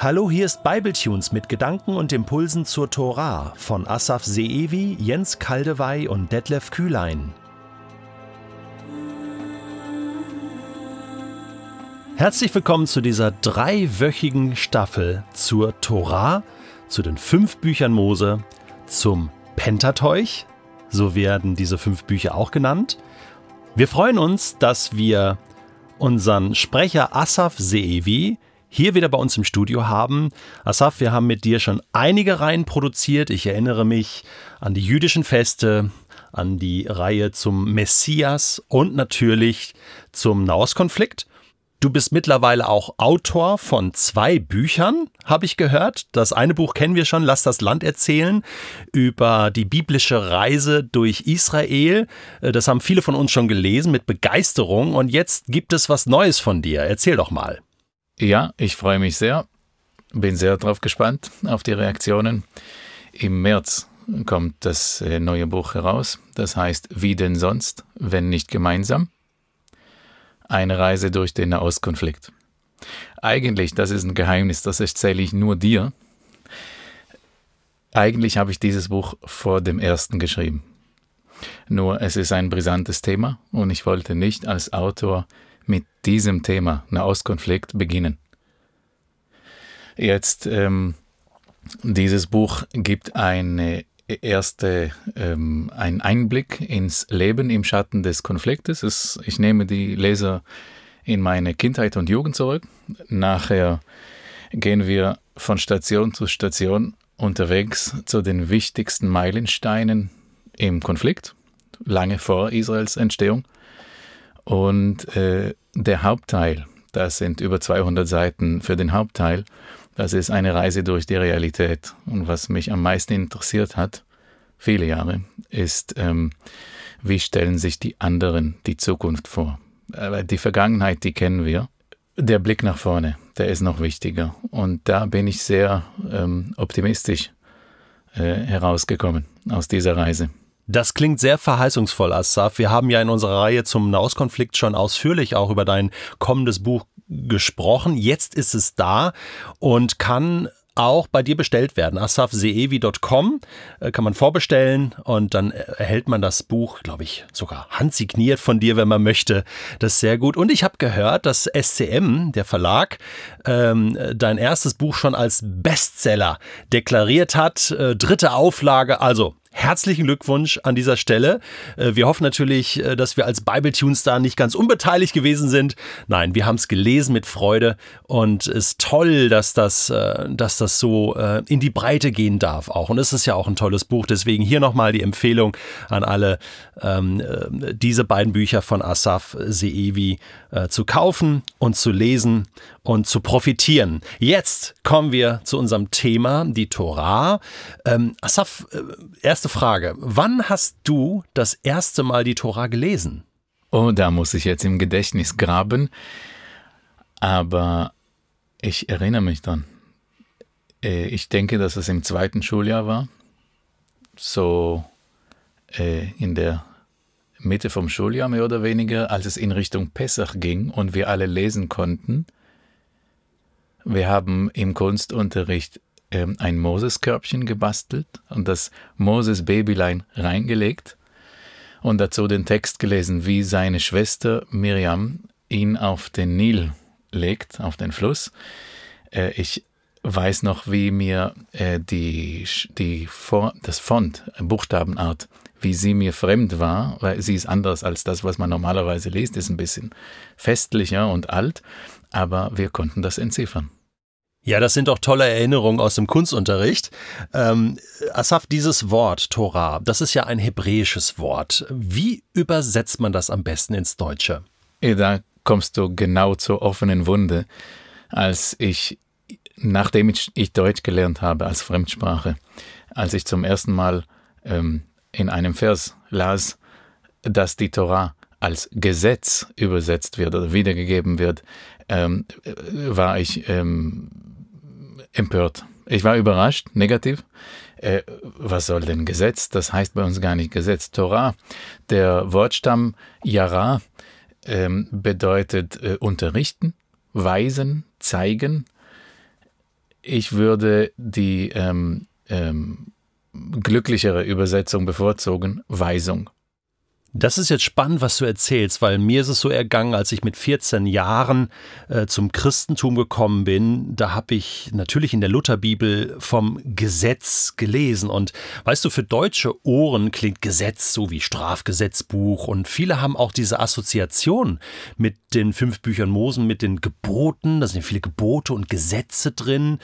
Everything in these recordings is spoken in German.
Hallo, hier ist Bibletunes mit Gedanken und Impulsen zur Tora von Asaf Seevi, Jens Kaldewey und Detlef Kühlein. Herzlich willkommen zu dieser dreiwöchigen Staffel zur Tora, zu den fünf Büchern Mose, zum Pentateuch, so werden diese fünf Bücher auch genannt. Wir freuen uns, dass wir unseren Sprecher Asaf Seevi hier wieder bei uns im Studio haben. Asaf, wir haben mit dir schon einige Reihen produziert. Ich erinnere mich an die jüdischen Feste, an die Reihe zum Messias und natürlich zum Nahostkonflikt. Du bist mittlerweile auch Autor von zwei Büchern, habe ich gehört. Das eine Buch kennen wir schon, Lass das Land erzählen, über die biblische Reise durch Israel. Das haben viele von uns schon gelesen mit Begeisterung. Und jetzt gibt es was Neues von dir. Erzähl doch mal. Ja, ich freue mich sehr. Bin sehr darauf gespannt, auf die Reaktionen. Im März kommt das äh, neue Buch heraus. Das heißt, wie denn sonst, wenn nicht gemeinsam? Eine Reise durch den Nahostkonflikt. Eigentlich, das ist ein Geheimnis, das erzähle ich nur dir. Eigentlich habe ich dieses Buch vor dem ersten geschrieben. Nur es ist ein brisantes Thema und ich wollte nicht als Autor mit diesem Thema Nahostkonflikt beginnen. Jetzt, ähm, dieses Buch gibt eine erste, ähm, einen Einblick ins Leben im Schatten des Konfliktes. Es, ich nehme die Leser in meine Kindheit und Jugend zurück. Nachher gehen wir von Station zu Station unterwegs zu den wichtigsten Meilensteinen im Konflikt, lange vor Israels Entstehung. Und äh, der Hauptteil, das sind über 200 Seiten für den Hauptteil, das ist eine Reise durch die Realität. Und was mich am meisten interessiert hat, viele Jahre, ist, ähm, wie stellen sich die anderen die Zukunft vor? Aber die Vergangenheit, die kennen wir. Der Blick nach vorne, der ist noch wichtiger. Und da bin ich sehr ähm, optimistisch äh, herausgekommen aus dieser Reise. Das klingt sehr verheißungsvoll, Assaf. Wir haben ja in unserer Reihe zum Nahostkonflikt schon ausführlich auch über dein kommendes Buch gesprochen. Jetzt ist es da und kann auch bei dir bestellt werden. asafseevi.com äh, kann man vorbestellen und dann erhält man das Buch, glaube ich, sogar handsigniert von dir, wenn man möchte. Das ist sehr gut. Und ich habe gehört, dass SCM, der Verlag, ähm, dein erstes Buch schon als Bestseller deklariert hat. Äh, dritte Auflage, also Herzlichen Glückwunsch an dieser Stelle. Äh, wir hoffen natürlich, äh, dass wir als Bible Tunes da nicht ganz unbeteiligt gewesen sind. Nein, wir haben es gelesen mit Freude und es ist toll, dass das, äh, dass das so in die Breite gehen darf auch. Und es ist ja auch ein tolles Buch. Deswegen hier nochmal die Empfehlung an alle, ähm, diese beiden Bücher von Asaf Seevi zu kaufen und zu lesen und zu profitieren. Jetzt kommen wir zu unserem Thema, die Torah. Ähm, Asaf, erste erste Frage. Wann hast du das erste Mal die Tora gelesen? Oh, da muss ich jetzt im Gedächtnis graben. Aber ich erinnere mich dann. Äh, ich denke, dass es im zweiten Schuljahr war. So äh, in der Mitte vom Schuljahr mehr oder weniger, als es in Richtung Pessach ging und wir alle lesen konnten. Wir haben im Kunstunterricht ähm, ein Moses-Körbchen gebastelt und das Moses-Babylein reingelegt und dazu den Text gelesen, wie seine Schwester Miriam ihn auf den Nil legt, auf den Fluss. Äh, ich weiß noch, wie mir äh, die, die das Font, Buchstabenart, wie sie mir fremd war, weil sie ist anders als das, was man normalerweise liest, ist ein bisschen festlicher und alt, aber wir konnten das entziffern. Ja, das sind doch tolle Erinnerungen aus dem Kunstunterricht. Ähm, Asaf, dieses Wort Torah, das ist ja ein hebräisches Wort. Wie übersetzt man das am besten ins Deutsche? Da kommst du genau zur offenen Wunde. Als ich, nachdem ich, Deutsch gelernt habe als Fremdsprache, als ich zum ersten Mal ähm, in einem Vers las, dass die Torah als Gesetz übersetzt wird oder wiedergegeben wird, ähm, war ich ähm, empört. Ich war überrascht, negativ. Äh, was soll denn Gesetz? Das heißt bei uns gar nicht Gesetz. Torah, der Wortstamm Yara, ähm, bedeutet äh, unterrichten, weisen, zeigen. ich würde die ähm, ähm, glücklichere Übersetzung bevorzugen, Weisung. Das ist jetzt spannend, was du erzählst, weil mir ist es so ergangen, als ich mit 14 Jahren äh, zum Christentum gekommen bin, da habe ich natürlich in der Lutherbibel vom Gesetz gelesen. Und weißt du, für deutsche Ohren klingt Gesetz so wie Strafgesetzbuch. Und viele haben auch diese Assoziation mit den fünf Büchern Mosen, mit den Geboten, da sind viele Gebote und Gesetze drin,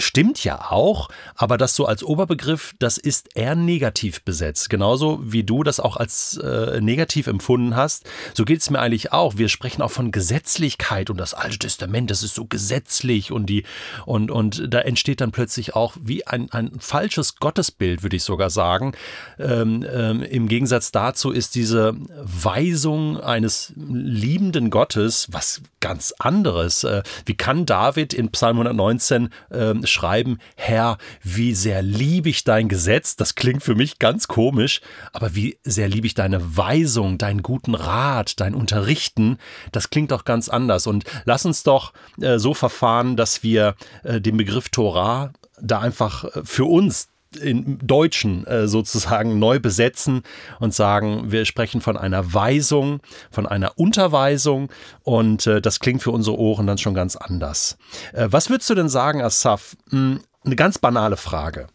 Stimmt ja auch, aber das so als Oberbegriff, das ist eher negativ besetzt. Genauso wie du das auch als äh, negativ empfunden hast, so geht es mir eigentlich auch. Wir sprechen auch von Gesetzlichkeit und das Alte Testament, das ist so gesetzlich und die und, und da entsteht dann plötzlich auch wie ein, ein falsches Gottesbild, würde ich sogar sagen. Ähm, ähm, Im Gegensatz dazu ist diese Weisung eines liebenden Gottes was ganz anderes. Äh, wie kann David in Psalm 119 äh, schreiben, Herr, wie sehr liebe ich dein Gesetz, das klingt für mich ganz komisch, aber wie sehr liebe ich deine Weisung, deinen guten Rat, dein Unterrichten, das klingt doch ganz anders. Und lass uns doch äh, so verfahren, dass wir äh, den Begriff Torah da einfach äh, für uns in Deutschen äh, sozusagen neu besetzen und sagen, wir sprechen von einer Weisung, von einer Unterweisung und äh, das klingt für unsere Ohren dann schon ganz anders. Äh, was würdest du denn sagen, Asaf? Hm, eine ganz banale Frage.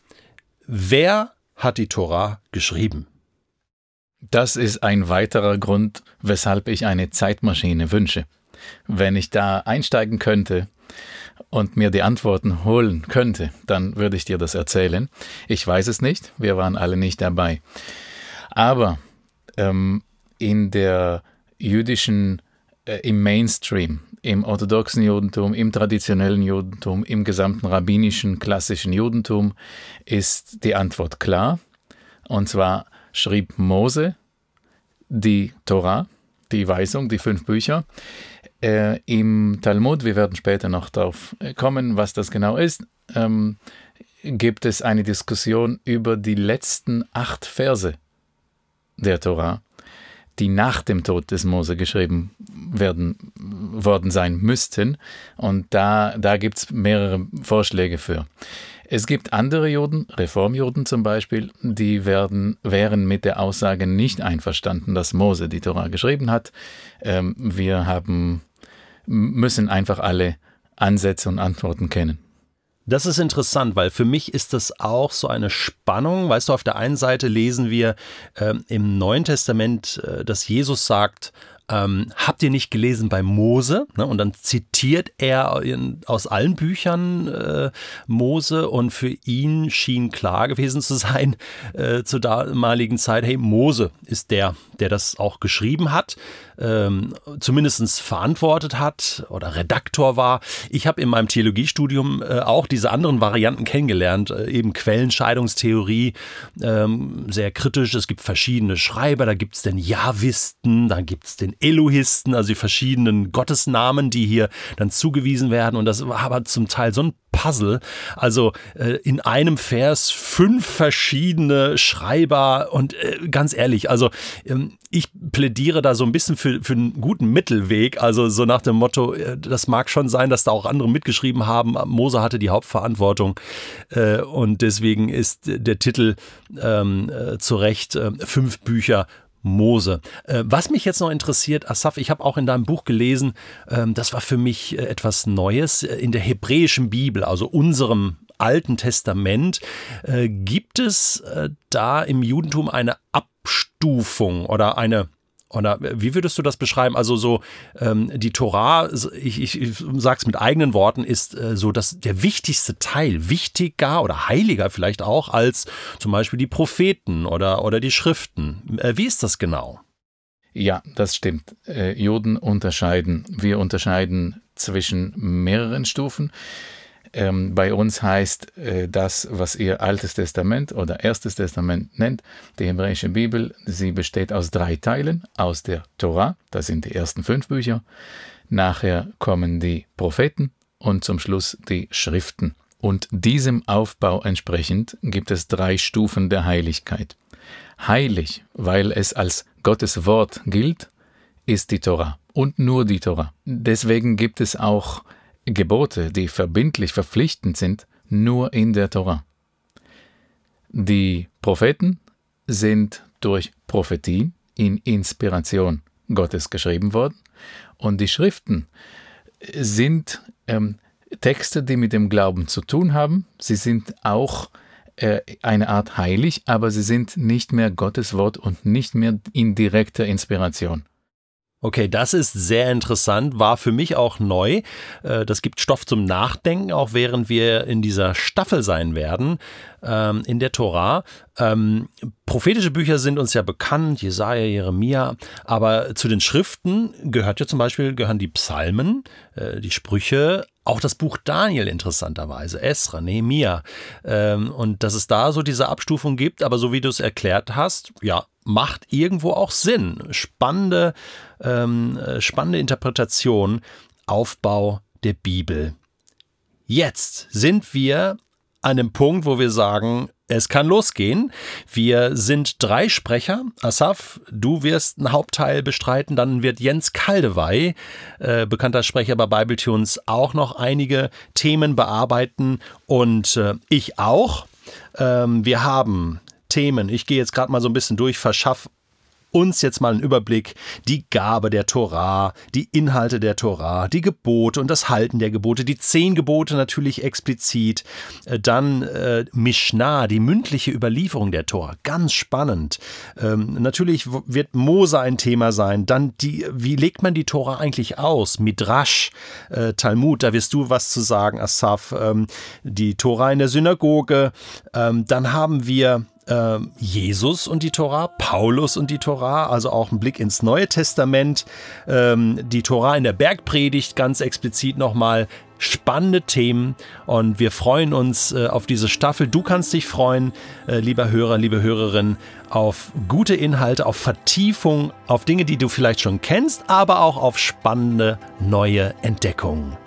Wer hat die Tora geschrieben? Das ist ein weiterer Grund, weshalb ich eine Zeitmaschine wünsche. Wenn ich da einsteigen könnte und mir die Antworten holen könnte, dann würde ich dir das erzählen. Ich weiß es nicht, wir waren alle nicht dabei. Aber ähm, in der jüdischen, äh, im Mainstream, im orthodoxen Judentum, im traditionellen Judentum, im gesamten rabbinischen, klassischen Judentum ist die Antwort klar. Und zwar schrieb Mose die Torah, die Weisung, die fünf Bücher. Äh, Im Talmud, wir werden später noch darauf äh, kommen, was das genau ist, ähm, gibt es eine Diskussion über die letzten acht Verse der Torah, die nach dem Tod des Mose geschrieben werden worden sein müssten. Und da, da gibt es mehrere Vorschläge für. Es gibt andere Juden, Reformjuden zum Beispiel, die werden, wären mit der Aussage nicht einverstanden, dass Mose die Tora geschrieben hat. Ähm, wir haben, müssen einfach alle Ansätze und Antworten kennen. Das ist interessant, weil für mich ist das auch so eine Spannung. Weißt du, auf der einen Seite lesen wir äh, im Neuen Testament, äh, dass Jesus sagt, ähm, habt ihr nicht gelesen bei Mose? Ne? Und dann zitiert er in, aus allen Büchern äh, Mose und für ihn schien klar gewesen zu sein äh, zur damaligen Zeit, hey, Mose ist der, der das auch geschrieben hat, ähm, zumindest verantwortet hat oder Redaktor war. Ich habe in meinem Theologiestudium äh, auch diese anderen Varianten kennengelernt, äh, eben Quellenscheidungstheorie, ähm, sehr kritisch. Es gibt verschiedene Schreiber, da gibt es den Javisten, da gibt es den Elohisten, also die verschiedenen Gottesnamen, die hier dann zugewiesen werden. Und das war aber zum Teil so ein Puzzle. Also äh, in einem Vers fünf verschiedene Schreiber und äh, ganz ehrlich, also ähm, ich plädiere da so ein bisschen für, für einen guten Mittelweg. Also so nach dem Motto, äh, das mag schon sein, dass da auch andere mitgeschrieben haben. Mose hatte die Hauptverantwortung äh, und deswegen ist der Titel ähm, äh, zu Recht äh, fünf Bücher Mose. Äh, was mich jetzt noch interessiert, Asaf, ich habe auch in deinem Buch gelesen, ähm, das war für mich äh, etwas Neues. Äh, in der hebräischen Bibel, also unserem Alten Testament, gibt es da im Judentum eine Abstufung oder eine oder wie würdest du das beschreiben? Also so ähm, die Torah, ich, ich, ich sag's mit eigenen Worten, ist äh, so dass der wichtigste Teil, wichtiger oder heiliger vielleicht auch als zum Beispiel die Propheten oder, oder die Schriften. Äh, wie ist das genau? Ja, das stimmt. Äh, Juden unterscheiden. Wir unterscheiden zwischen mehreren Stufen. Ähm, bei uns heißt äh, das, was ihr Altes Testament oder Erstes Testament nennt, die hebräische Bibel, sie besteht aus drei Teilen, aus der Torah, das sind die ersten fünf Bücher, nachher kommen die Propheten und zum Schluss die Schriften. Und diesem Aufbau entsprechend gibt es drei Stufen der Heiligkeit. Heilig, weil es als Gottes Wort gilt, ist die Torah und nur die Torah. Deswegen gibt es auch Gebote, die verbindlich verpflichtend sind, nur in der Tora. Die Propheten sind durch Prophetie in Inspiration Gottes geschrieben worden und die Schriften sind ähm, Texte, die mit dem Glauben zu tun haben. Sie sind auch äh, eine Art heilig, aber sie sind nicht mehr Gottes Wort und nicht mehr in direkter Inspiration. Okay, das ist sehr interessant, war für mich auch neu. Äh, das gibt Stoff zum Nachdenken, auch während wir in dieser Staffel sein werden, ähm, in der Tora. Ähm, prophetische Bücher sind uns ja bekannt, Jesaja, Jeremia, aber zu den Schriften gehört ja zum Beispiel, gehören die Psalmen, äh, die Sprüche, auch das Buch Daniel interessanterweise, Esra, Nehemia. Ähm, und dass es da so diese Abstufung gibt, aber so wie du es erklärt hast, ja, macht irgendwo auch Sinn. Spannende, ähm, äh, spannende Interpretation, Aufbau der Bibel. Jetzt sind wir an dem Punkt, wo wir sagen, es kann losgehen. Wir sind drei Sprecher. Asaf, du wirst einen Hauptteil bestreiten. Dann wird Jens Kaldewey, äh, bekannter Sprecher bei Bibletunes, auch noch einige Themen bearbeiten. Und äh, ich auch. Ähm, wir haben Themen. Ich gehe jetzt gerade mal so ein bisschen durch, verschaff uns jetzt mal einen Überblick, die Gabe der Torah, die Inhalte der Torah, die Gebote und das Halten der Gebote, die zehn Gebote natürlich explizit, äh, dann äh, Mishnah, die mündliche Überlieferung der Torah, ganz spannend. Ähm, natürlich wird Mose ein Thema sein, dann die, wie legt man die Torah eigentlich aus? Midrash, äh, Talmud, da wirst du was zu sagen, Asaf, ähm, die Torah in der Synagoge, ähm, dann haben wir äh, Jesus und die Tora, Paulus und die Tora, also auch ein Blick ins Neue Testament, ähm, die Tora in der Bergpredigt ganz explizit nochmal. Spannende Themen und wir freuen uns äh, auf diese Staffel. Du kannst dich freuen, äh, lieber Hörer, liebe Hörerin, auf gute Inhalte, auf Vertiefung, auf Dinge, die du vielleicht schon kennst, aber auch auf spannende neue Entdeckungen.